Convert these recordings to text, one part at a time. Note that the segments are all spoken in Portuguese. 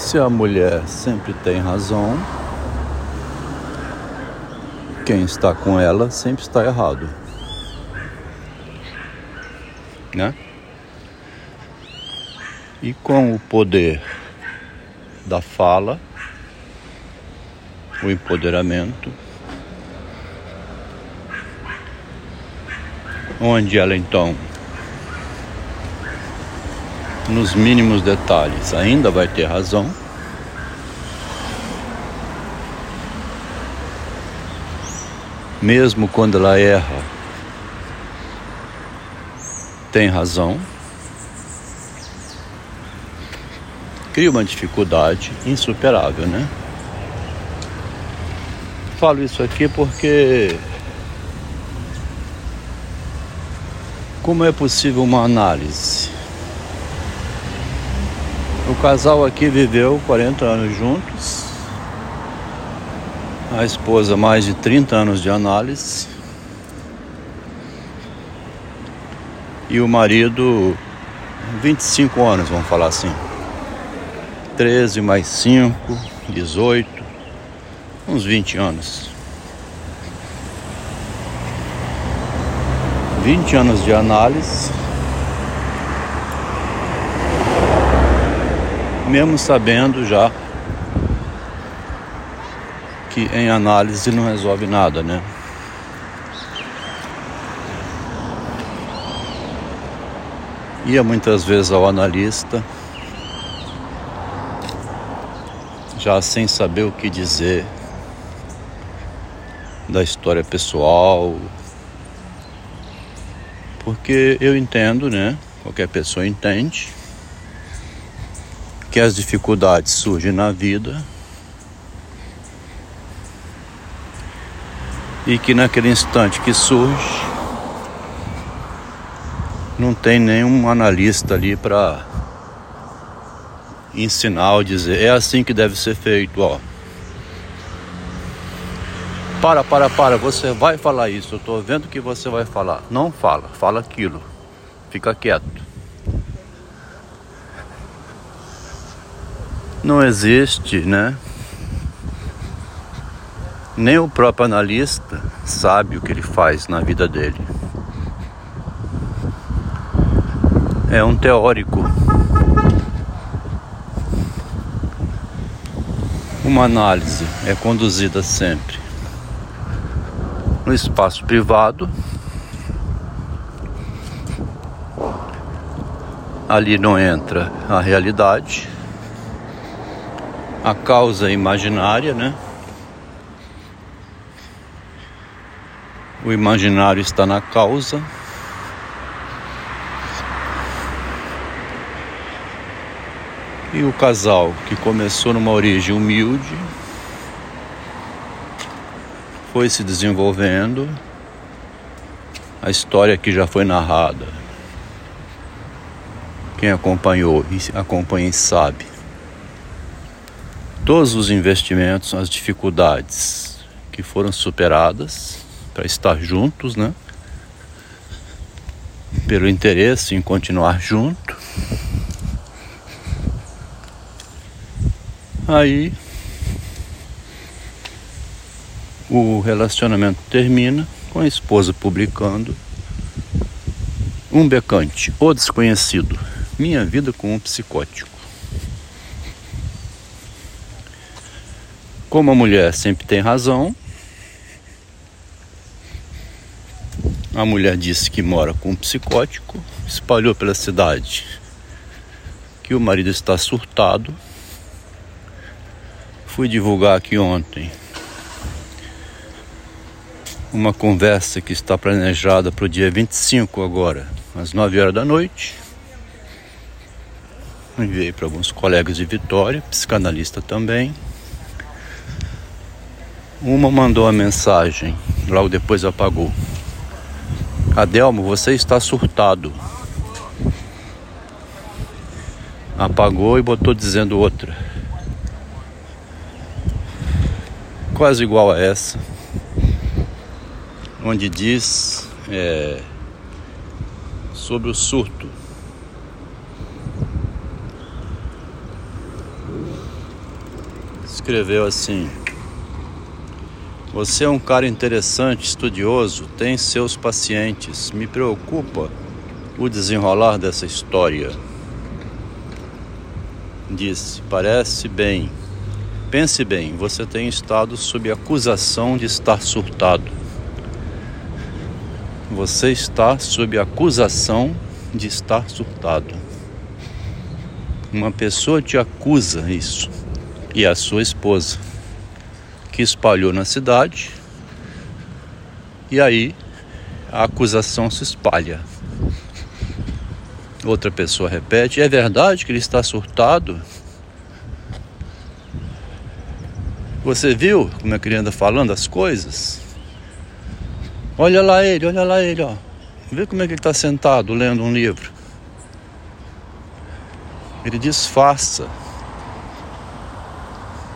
Se a mulher sempre tem razão, quem está com ela sempre está errado. Né? E com o poder da fala, o empoderamento, onde ela então, nos mínimos detalhes, ainda vai ter razão. Mesmo quando ela erra, tem razão. Cria uma dificuldade insuperável, né? Falo isso aqui porque como é possível uma análise? O casal aqui viveu 40 anos juntos, a esposa mais de 30 anos de análise e o marido 25 anos, vamos falar assim. 13 mais 5, 18, uns 20 anos. 20 anos de análise, mesmo sabendo já que em análise não resolve nada, né? Ia muitas vezes ao analista, já sem saber o que dizer da história pessoal, porque eu entendo, né? Qualquer pessoa entende que as dificuldades surgem na vida e que naquele instante que surge não tem nenhum analista ali para ensinar ou dizer é assim que deve ser feito, ó. Para, para, para, você vai falar isso. Eu estou vendo que você vai falar. Não fala, fala aquilo. Fica quieto. Não existe, né? Nem o próprio analista sabe o que ele faz na vida dele. É um teórico. Uma análise é conduzida sempre no espaço privado. Ali não entra a realidade, a causa imaginária, né? O imaginário está na causa. E o casal que começou numa origem humilde foi se desenvolvendo, a história que já foi narrada. Quem acompanhou e acompanha sabe. Todos os investimentos, as dificuldades que foram superadas para estar juntos, né? Pelo interesse em continuar junto. Aí o relacionamento termina com a esposa publicando um becante, o desconhecido, minha vida com um psicótico. Como a mulher sempre tem razão, a mulher disse que mora com um psicótico, espalhou pela cidade que o marido está surtado. Fui divulgar aqui ontem uma conversa que está planejada para o dia 25 agora, às 9 horas da noite. Enviei para alguns colegas de Vitória, psicanalista também. Uma mandou a mensagem, logo depois apagou. Adelmo, você está surtado. Apagou e botou dizendo outra. Quase igual a essa onde diz é, sobre o surto. escreveu assim: Você é um cara interessante, estudioso, tem seus pacientes. Me preocupa o desenrolar dessa história. Disse: Parece bem. Pense bem, você tem estado sob acusação de estar surtado. Você está sob acusação de estar surtado. Uma pessoa te acusa isso e a sua esposa, que espalhou na cidade, e aí a acusação se espalha. Outra pessoa repete: é verdade que ele está surtado? Você viu como é que ele anda falando as coisas? Olha lá ele, olha lá ele, ó. Vê como é que ele está sentado lendo um livro. Ele disfarça.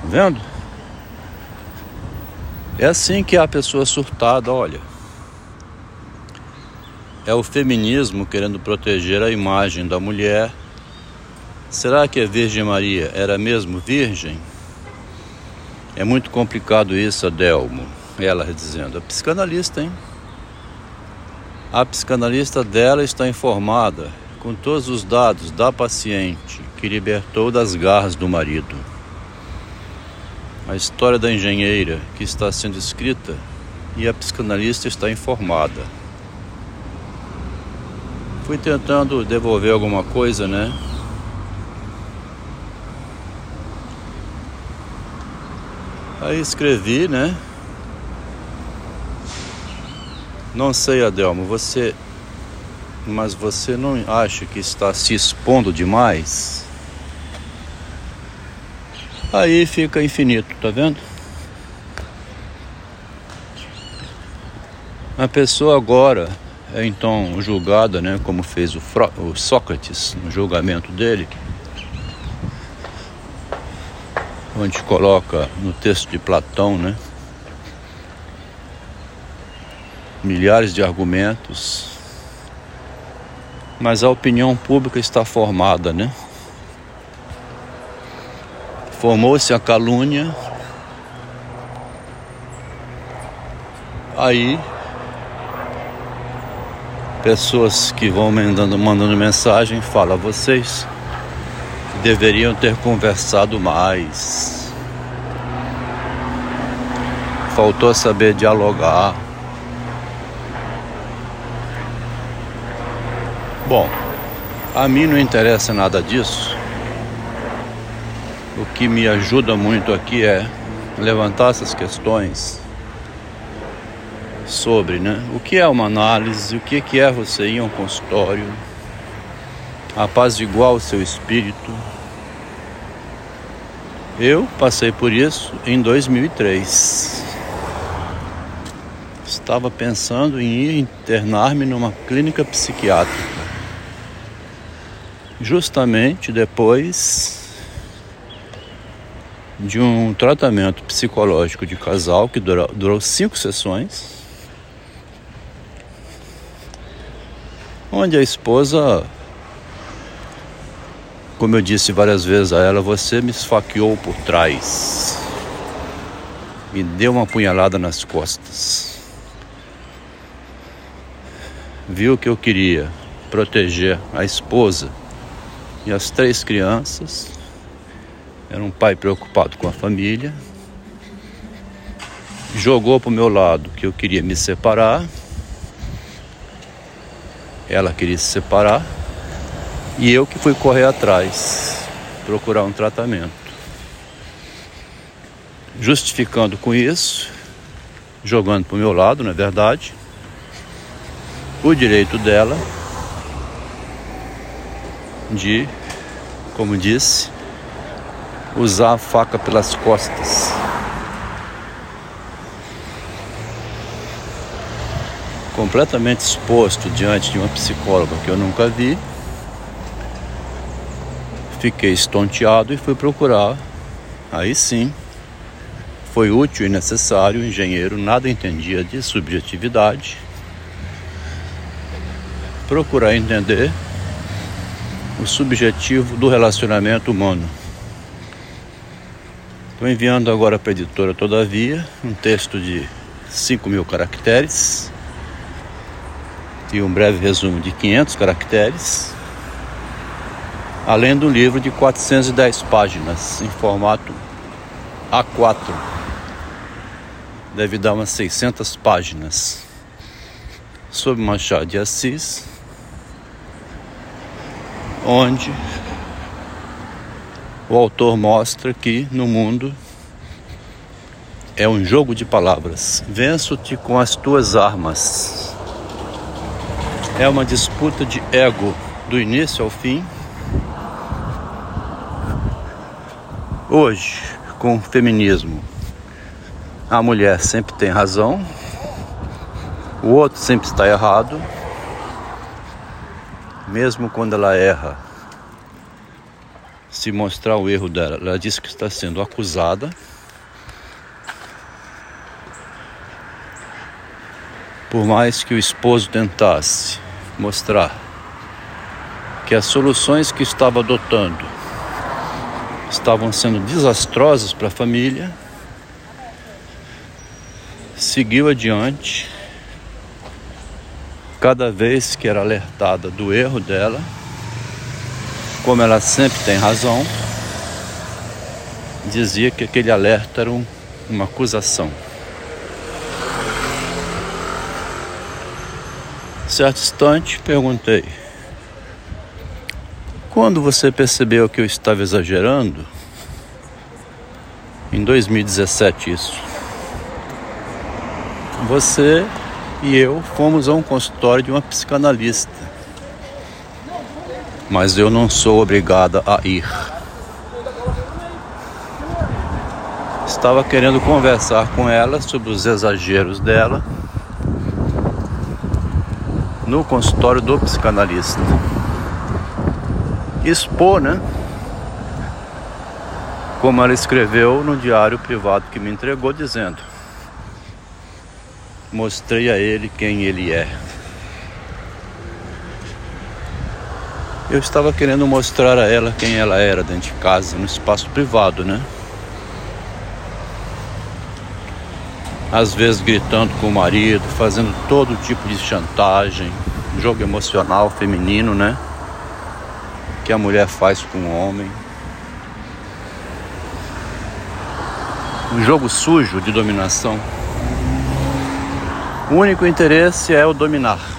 Tá vendo? É assim que a pessoa surtada, olha. É o feminismo querendo proteger a imagem da mulher. Será que a Virgem Maria era mesmo virgem? É muito complicado isso, Adelmo. Ela dizendo, a psicanalista, hein? A psicanalista dela está informada com todos os dados da paciente que libertou das garras do marido. A história da engenheira que está sendo escrita e a psicanalista está informada. Fui tentando devolver alguma coisa, né? Aí escrevi, né? Não sei, Adelmo, você. Mas você não acha que está se expondo demais? Aí fica infinito, tá vendo? A pessoa agora é então julgada, né, como fez o, Fro o Sócrates no julgamento dele, onde coloca no texto de Platão, né, milhares de argumentos, mas a opinião pública está formada, né? Formou-se a calúnia, aí pessoas que vão mandando, mandando mensagem falam vocês deveriam ter conversado mais. Faltou saber dialogar. Bom, a mim não interessa nada disso. O que me ajuda muito aqui é levantar essas questões sobre né, o que é uma análise, o que é você ir a um consultório, apaziguar o seu espírito. Eu passei por isso em 2003. Estava pensando em ir internar-me numa clínica psiquiátrica justamente depois de um tratamento psicológico de casal que durou, durou cinco sessões, onde a esposa, como eu disse várias vezes a ela, você me esfaqueou por trás, me deu uma punhalada nas costas, viu que eu queria proteger a esposa e as três crianças. Era um pai preocupado com a família. Jogou para o meu lado que eu queria me separar. Ela queria se separar. E eu que fui correr atrás, procurar um tratamento. Justificando com isso, jogando para o meu lado, na é verdade, o direito dela de, como disse, usar a faca pelas costas. Completamente exposto diante de uma psicóloga que eu nunca vi, fiquei estonteado e fui procurar. Aí sim, foi útil e necessário. O engenheiro nada entendia de subjetividade. Procurar entender o subjetivo do relacionamento humano. Estou enviando agora para a editora Todavia um texto de 5 mil caracteres e um breve resumo de 500 caracteres, além de um livro de 410 páginas em formato A4. Deve dar umas 600 páginas sobre Machado de Assis, onde o autor mostra que no mundo é um jogo de palavras. Venço-te com as tuas armas. É uma disputa de ego do início ao fim. Hoje, com o feminismo, a mulher sempre tem razão, o outro sempre está errado, mesmo quando ela erra se mostrar o erro dela. Ela disse que está sendo acusada. Por mais que o esposo tentasse mostrar que as soluções que estava adotando estavam sendo desastrosas para a família, seguiu adiante. Cada vez que era alertada do erro dela, como ela sempre tem razão, dizia que aquele alerta era um, uma acusação. Certo instante, perguntei: Quando você percebeu que eu estava exagerando? Em 2017, isso. Você e eu fomos a um consultório de uma psicanalista mas eu não sou obrigada a ir. Estava querendo conversar com ela sobre os exageros dela no consultório do psicanalista. Expor, né? Como ela escreveu no diário privado que me entregou, dizendo: Mostrei a ele quem ele é. Eu estava querendo mostrar a ela quem ela era dentro de casa, no espaço privado, né? Às vezes gritando com o marido, fazendo todo tipo de chantagem, jogo emocional feminino, né? Que a mulher faz com o homem. Um jogo sujo de dominação. O único interesse é o dominar.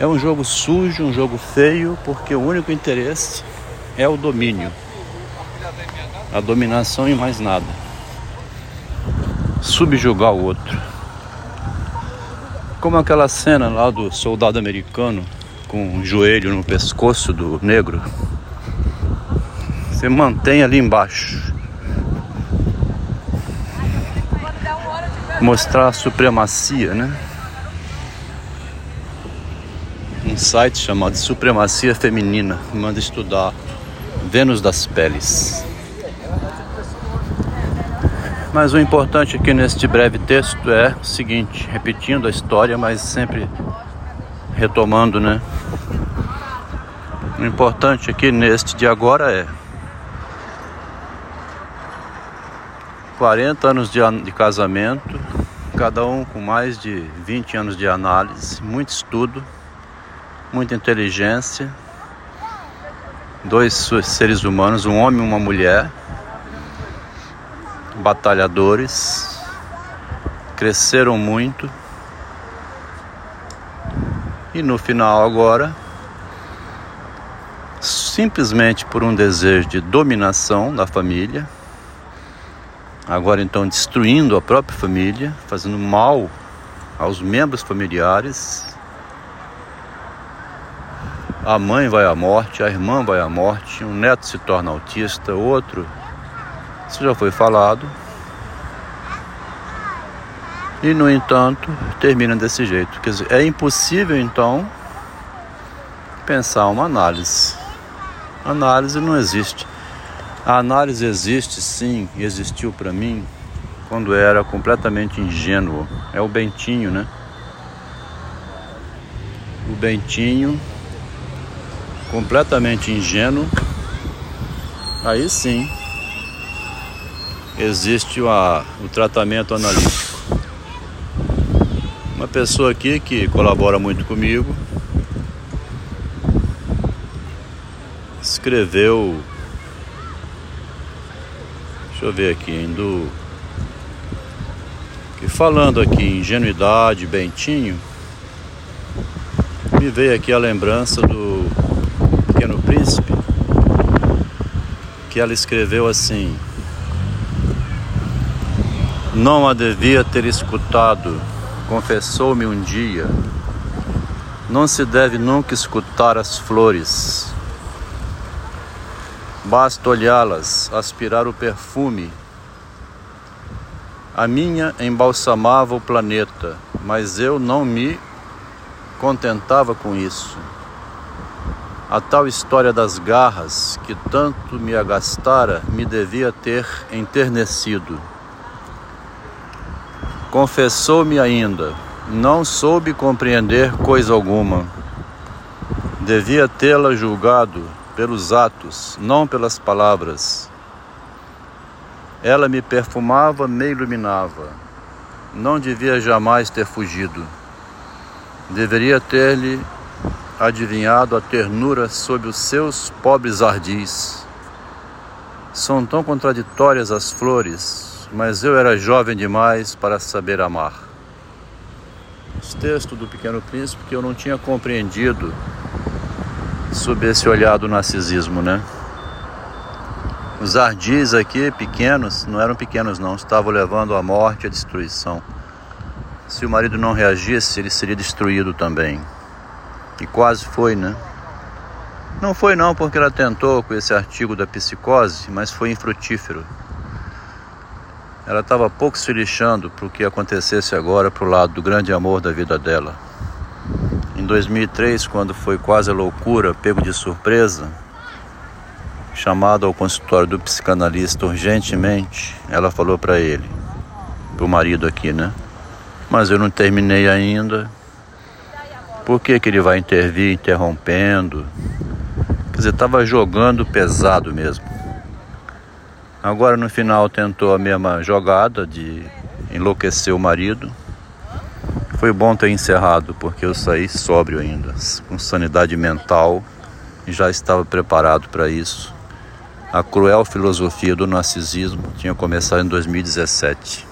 É um jogo sujo, um jogo feio, porque o único interesse é o domínio. A dominação e mais nada. Subjugar o outro. Como aquela cena lá do soldado americano com o joelho no pescoço do negro. Você mantém ali embaixo. Mostrar a supremacia, né? Um site chamado Supremacia Feminina, manda estudar Vênus das Peles. Mas o importante aqui neste breve texto é o seguinte, repetindo a história, mas sempre retomando, né? O importante aqui neste de agora é 40 anos de, de casamento, cada um com mais de 20 anos de análise, muito estudo muita inteligência, dois seres humanos, um homem e uma mulher, batalhadores, cresceram muito. E no final agora, simplesmente por um desejo de dominação da família, agora então destruindo a própria família, fazendo mal aos membros familiares, a mãe vai à morte, a irmã vai à morte, um neto se torna autista, outro. Isso já foi falado. E no entanto, termina desse jeito. Quer dizer, é impossível então pensar uma análise. Análise não existe. A análise existe sim, existiu para mim quando era completamente ingênuo. É o Bentinho, né? O Bentinho completamente ingênuo, aí sim existe uma, o tratamento analítico. Uma pessoa aqui que colabora muito comigo escreveu. Deixa eu ver aqui, indo. Que falando aqui ingenuidade, Bentinho, me veio aqui a lembrança do Pequeno Príncipe, que ela escreveu assim: Não a devia ter escutado, confessou-me um dia. Não se deve nunca escutar as flores Basta olhá-las, aspirar o perfume. A minha embalsamava o planeta, mas eu não me contentava com isso. A tal história das garras que tanto me agastara me devia ter enternecido. Confessou-me ainda, não soube compreender coisa alguma. Devia tê-la julgado pelos atos, não pelas palavras. Ela me perfumava, me iluminava. Não devia jamais ter fugido. Deveria ter-lhe adivinhado a ternura sob os seus pobres ardis. São tão contraditórias as flores, mas eu era jovem demais para saber amar. Os textos do Pequeno Príncipe que eu não tinha compreendido sob esse olhar do narcisismo, né? Os ardis aqui, pequenos, não eram pequenos não, estavam levando à morte e à destruição. Se o marido não reagisse, ele seria destruído também. E quase foi, né? Não foi não, porque ela tentou com esse artigo da psicose, mas foi infrutífero. Ela estava pouco se lixando para o que acontecesse agora para o lado do grande amor da vida dela. Em 2003, quando foi quase a loucura, pego de surpresa, chamado ao consultório do psicanalista urgentemente, ela falou para ele, para o marido aqui, né? Mas eu não terminei ainda. Por que, que ele vai intervir interrompendo? Quer dizer, estava jogando pesado mesmo. Agora no final tentou a mesma jogada de enlouquecer o marido. Foi bom ter encerrado, porque eu saí sóbrio ainda, com sanidade mental e já estava preparado para isso. A cruel filosofia do narcisismo tinha começado em 2017.